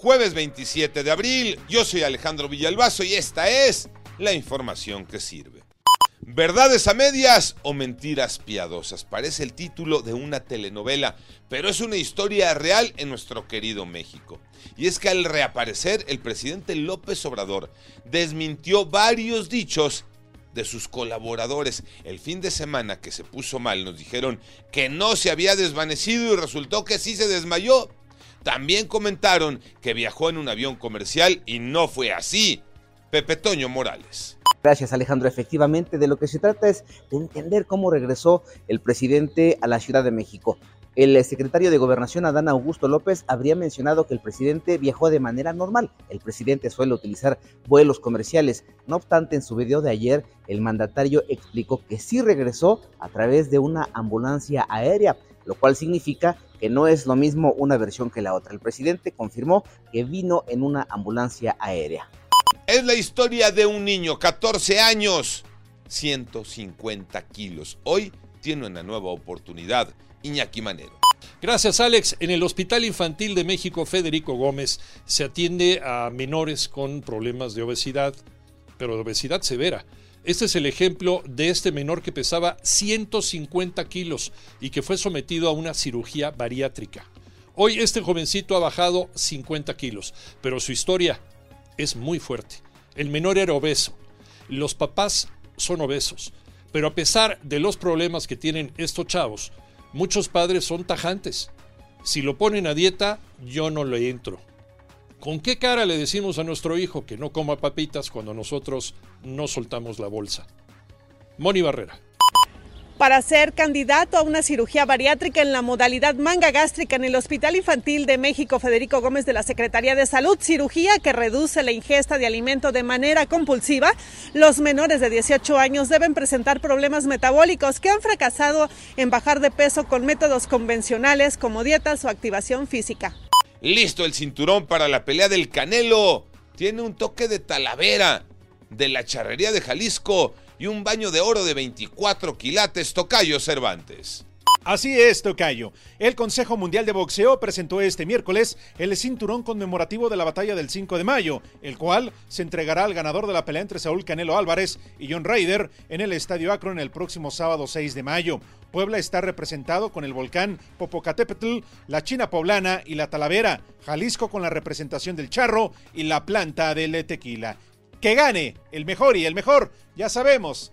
jueves 27 de abril. Yo soy Alejandro Villalbazo y esta es la información que sirve. ¿Verdades a medias o mentiras piadosas? Parece el título de una telenovela, pero es una historia real en nuestro querido México. Y es que al reaparecer, el presidente López Obrador desmintió varios dichos de sus colaboradores. El fin de semana que se puso mal nos dijeron que no se había desvanecido y resultó que sí se desmayó. También comentaron que viajó en un avión comercial y no fue así. Pepe Toño Morales. Gracias Alejandro. Efectivamente, de lo que se trata es de entender cómo regresó el presidente a la Ciudad de México. El secretario de Gobernación, Adán Augusto López, habría mencionado que el presidente viajó de manera normal. El presidente suele utilizar vuelos comerciales. No obstante, en su video de ayer, el mandatario explicó que sí regresó a través de una ambulancia aérea, lo cual significa que no es lo mismo una versión que la otra. El presidente confirmó que vino en una ambulancia aérea. Es la historia de un niño, 14 años, 150 kilos. Hoy tiene una nueva oportunidad Iñaki Manero. Gracias, Alex. En el Hospital Infantil de México Federico Gómez se atiende a menores con problemas de obesidad, pero de obesidad severa. Este es el ejemplo de este menor que pesaba 150 kilos y que fue sometido a una cirugía bariátrica. Hoy este jovencito ha bajado 50 kilos, pero su historia es muy fuerte. El menor era obeso, los papás son obesos, pero a pesar de los problemas que tienen estos chavos, Muchos padres son tajantes. Si lo ponen a dieta, yo no le entro. ¿Con qué cara le decimos a nuestro hijo que no coma papitas cuando nosotros no soltamos la bolsa? Moni Barrera para ser candidato a una cirugía bariátrica en la modalidad manga gástrica en el Hospital Infantil de México Federico Gómez de la Secretaría de Salud, cirugía que reduce la ingesta de alimento de manera compulsiva. Los menores de 18 años deben presentar problemas metabólicos que han fracasado en bajar de peso con métodos convencionales como dietas o activación física. Listo el cinturón para la pelea del Canelo. Tiene un toque de talavera de la charrería de Jalisco y un baño de oro de 24 quilates Tocayo Cervantes. Así es, Tocayo. El Consejo Mundial de Boxeo presentó este miércoles el cinturón conmemorativo de la batalla del 5 de mayo, el cual se entregará al ganador de la pelea entre Saúl Canelo Álvarez y John Ryder en el Estadio Akron el próximo sábado 6 de mayo. Puebla está representado con el volcán Popocatépetl, la China poblana y la Talavera, Jalisco con la representación del charro y la planta del tequila que gane el mejor y el mejor, ya sabemos,